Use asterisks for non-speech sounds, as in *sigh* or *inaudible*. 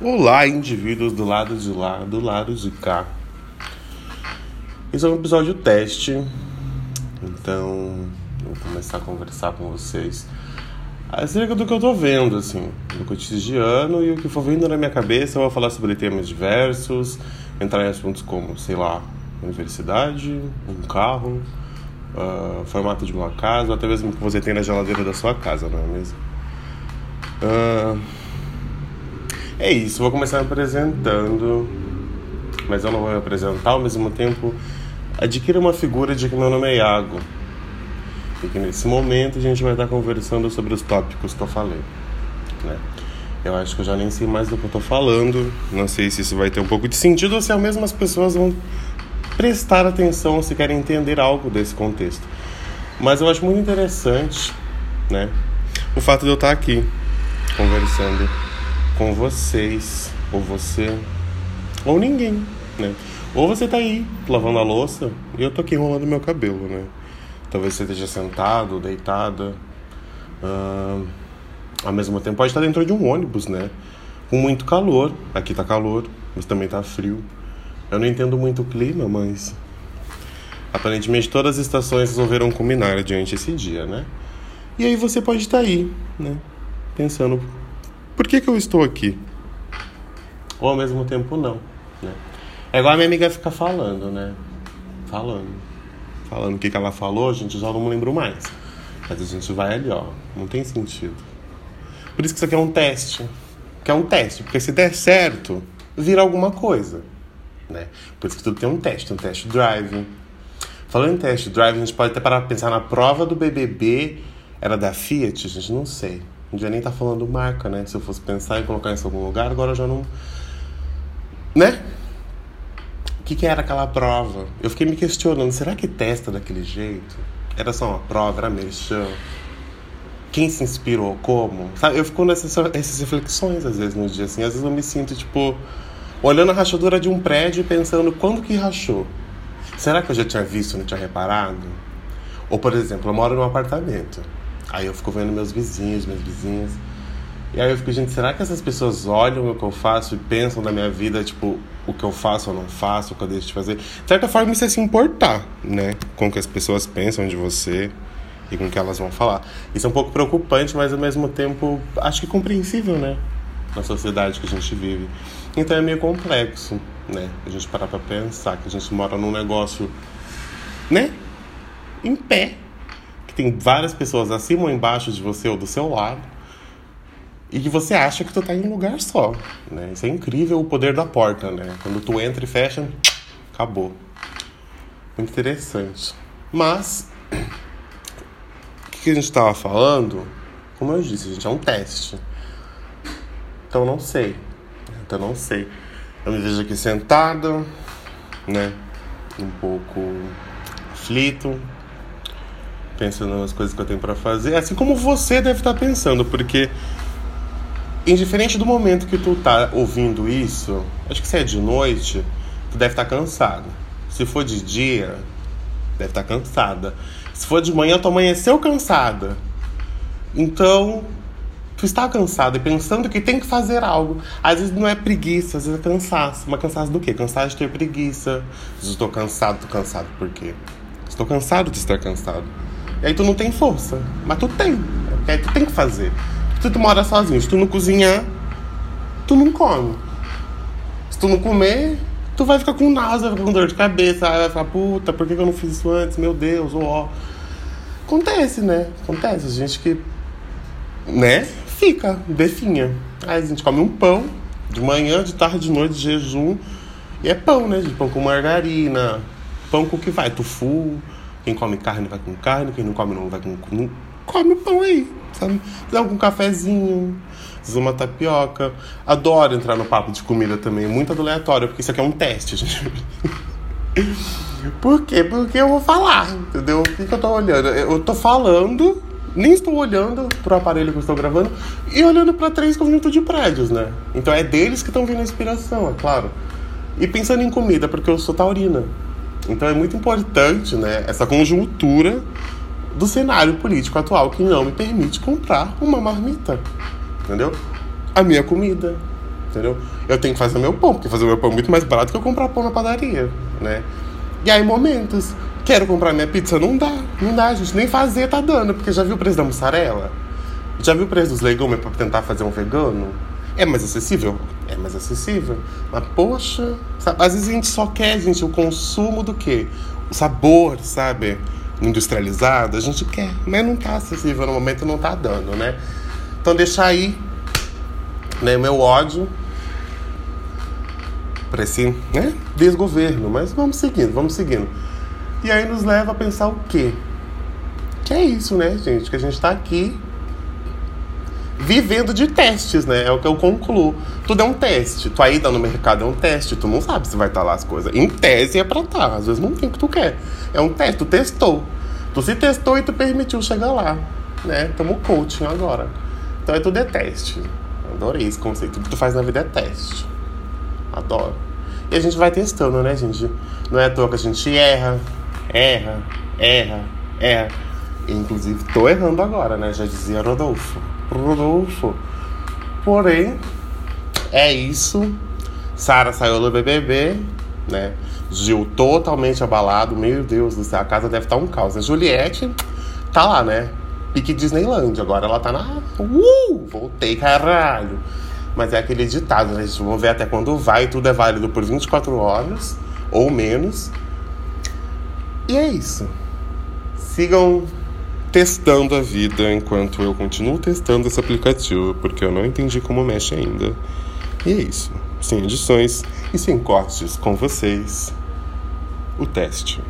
Olá, indivíduos do lado de lá, do lado de cá. Esse é um episódio teste, então vou começar a conversar com vocês acerca do que eu tô vendo, assim, do cotidiano e o que for vindo na minha cabeça. Eu vou falar sobre temas diversos, entrar em assuntos como, sei lá, universidade, um carro, uh, formato de uma casa, até mesmo o que você tem na geladeira da sua casa, não é mesmo? Uh, é isso, vou começar me apresentando, mas eu não vou me apresentar ao mesmo tempo. Adquira uma figura de que meu nome é Iago. E que nesse momento a gente vai estar conversando sobre os tópicos que eu falei. Né? Eu acho que eu já nem sei mais do que eu tô falando. Não sei se isso vai ter um pouco de sentido ou se as mesmas pessoas vão prestar atenção ou se querem entender algo desse contexto. Mas eu acho muito interessante, né? O fato de eu estar aqui conversando com vocês, ou você, ou ninguém, né? Ou você tá aí lavando a louça e eu tô aqui enrolando meu cabelo, né? Talvez você esteja sentado, deitada. Uh, ao mesmo tempo pode estar dentro de um ônibus, né? Com muito calor. Aqui tá calor, mas também tá frio. Eu não entendo muito o clima, mas aparentemente todas as estações resolveram combinar diante esse dia, né? E aí você pode estar aí, né? Pensando que, que eu estou aqui? Ou ao mesmo tempo não, né? É igual a minha amiga fica falando, né? Falando. Falando o que, que ela falou, a gente já não lembro mais. Mas a gente vai ali, ó. Não tem sentido. Por isso que isso aqui é um teste. Que é um teste, porque se der certo, vira alguma coisa. Né? Por isso que tudo tem um teste, um teste drive. Falando em teste drive, a gente pode até parar pra pensar na prova do BBB. Era da Fiat? A gente não sei. Não nem estar tá falando marca, né? Se eu fosse pensar em colocar isso em algum lugar, agora eu já não. Né? O que, que era aquela prova? Eu fiquei me questionando: será que testa daquele jeito? Era só uma prova, era merchan? Quem se inspirou? Como? Sabe? Eu fico nessas essas reflexões às vezes no dia assim. Às vezes eu me sinto tipo olhando a rachadura de um prédio e pensando quando que rachou. Será que eu já tinha visto, não tinha reparado? Ou por exemplo, eu moro num apartamento. Aí eu fico vendo meus vizinhos, minhas vizinhas. E aí eu fico, gente, será que essas pessoas olham o que eu faço e pensam na minha vida, tipo, o que eu faço ou não faço, o que eu deixo de fazer? De certa forma, isso é se importar, né? Com o que as pessoas pensam de você e com o que elas vão falar. Isso é um pouco preocupante, mas ao mesmo tempo, acho que compreensível, né? Na sociedade que a gente vive. Então é meio complexo, né? A gente parar pra pensar que a gente mora num negócio, né? Em pé tem várias pessoas acima ou embaixo de você ou do seu lado e que você acha que tu tá em um lugar só, né? Isso é incrível o poder da porta, né? Quando tu entra e fecha, acabou. Muito interessante. Mas o que a gente estava falando? Como eu disse, gente é um teste. Então não sei. Então não sei. Eu me vejo aqui sentado, né? Um pouco aflito, pensando nas coisas que eu tenho para fazer, assim como você deve estar tá pensando, porque indiferente do momento que tu tá ouvindo isso, acho que se é de noite, tu deve estar tá cansado. Se for de dia, deve estar tá cansada. Se for de manhã, tu amanheceu cansada. Então, tu está cansado e pensando que tem que fazer algo. Às vezes não é preguiça, às vezes é cansaço. Mas cansaço do quê? Cansado de ter preguiça. Estou cansado, tô cansado por quê? Estou cansado de estar cansado. E aí tu não tem força. Mas tu tem. Porque aí tu tem que fazer. Se tu mora sozinho, se tu não cozinhar, tu não come. Se tu não comer, tu vai ficar com náusea, ficar com dor de cabeça. Vai falar, puta, por que eu não fiz isso antes? Meu Deus, ó. Acontece, né? Acontece. A gente que, né, fica, definha. Aí a gente come um pão de manhã, de tarde, de noite, de jejum. E é pão, né? De pão com margarina. Pão com o que vai? Tofu quem come carne vai com carne, quem não come não vai com. Não come pão aí, sabe? Dá um cafezinho, uma tapioca. Adoro entrar no papo de comida também, muito aleatório, porque isso aqui é um teste, gente. *laughs* Por quê? Porque eu vou falar, entendeu? O que, que eu tô olhando? Eu tô falando, nem estou olhando pro aparelho que eu estou gravando e olhando para três conjuntos de prédios, né? Então é deles que estão vindo a inspiração, é claro. E pensando em comida, porque eu sou taurina. Então é muito importante né, essa conjuntura do cenário político atual que não me permite comprar uma marmita. Entendeu? A minha comida. entendeu? Eu tenho que fazer meu pão, porque fazer meu pão é muito mais barato que eu comprar pão na padaria, né? E aí, momentos. Quero comprar minha pizza? Não dá, não dá, gente. Nem fazer tá dando, porque já viu o preço da mussarela? Já viu o preço dos legumes para tentar fazer um vegano? É mais acessível? Acessível. Mas, poxa, sabe? às vezes a gente só quer, gente, o consumo do quê? O sabor, sabe? Industrializado, a gente quer, mas não tá acessível no momento, não tá dando, né? Então deixa aí, né, meu ódio para esse né, desgoverno. Mas vamos seguindo, vamos seguindo. E aí nos leva a pensar o quê? Que é isso, né, gente? Que a gente está aqui vivendo de testes, né? É o que eu concluo. Tudo é um teste. Tua ida no mercado é um teste. Tu não sabe se vai estar tá lá as coisas. Em tese é pra estar. Tá. Às vezes não tem o que tu quer. É um teste. Tu testou. Tu se testou e tu permitiu chegar lá. Né? Tamo coaching agora. Então é tudo é teste. Adorei esse conceito. Tudo que tu faz na vida é teste. Adoro. E a gente vai testando, né, gente? Não é à toa que a gente erra, erra, erra, erra. Inclusive, tô errando agora, né? Já dizia Rodolfo. Rodolfo. Porém, é isso. Sara saiu do BBB, né? Gil totalmente abalado. Meu Deus do céu, a casa deve estar um caos. A Juliette tá lá, né? Pique Disneyland. Agora ela tá na. Uh! Voltei, caralho. Mas é aquele ditado, né? Vamos ver até quando vai. Tudo é válido por 24 horas ou menos. E é isso. Sigam testando a vida enquanto eu continuo testando esse aplicativo, porque eu não entendi como mexe ainda. E é isso. Sem edições e sem cortes com vocês. O teste.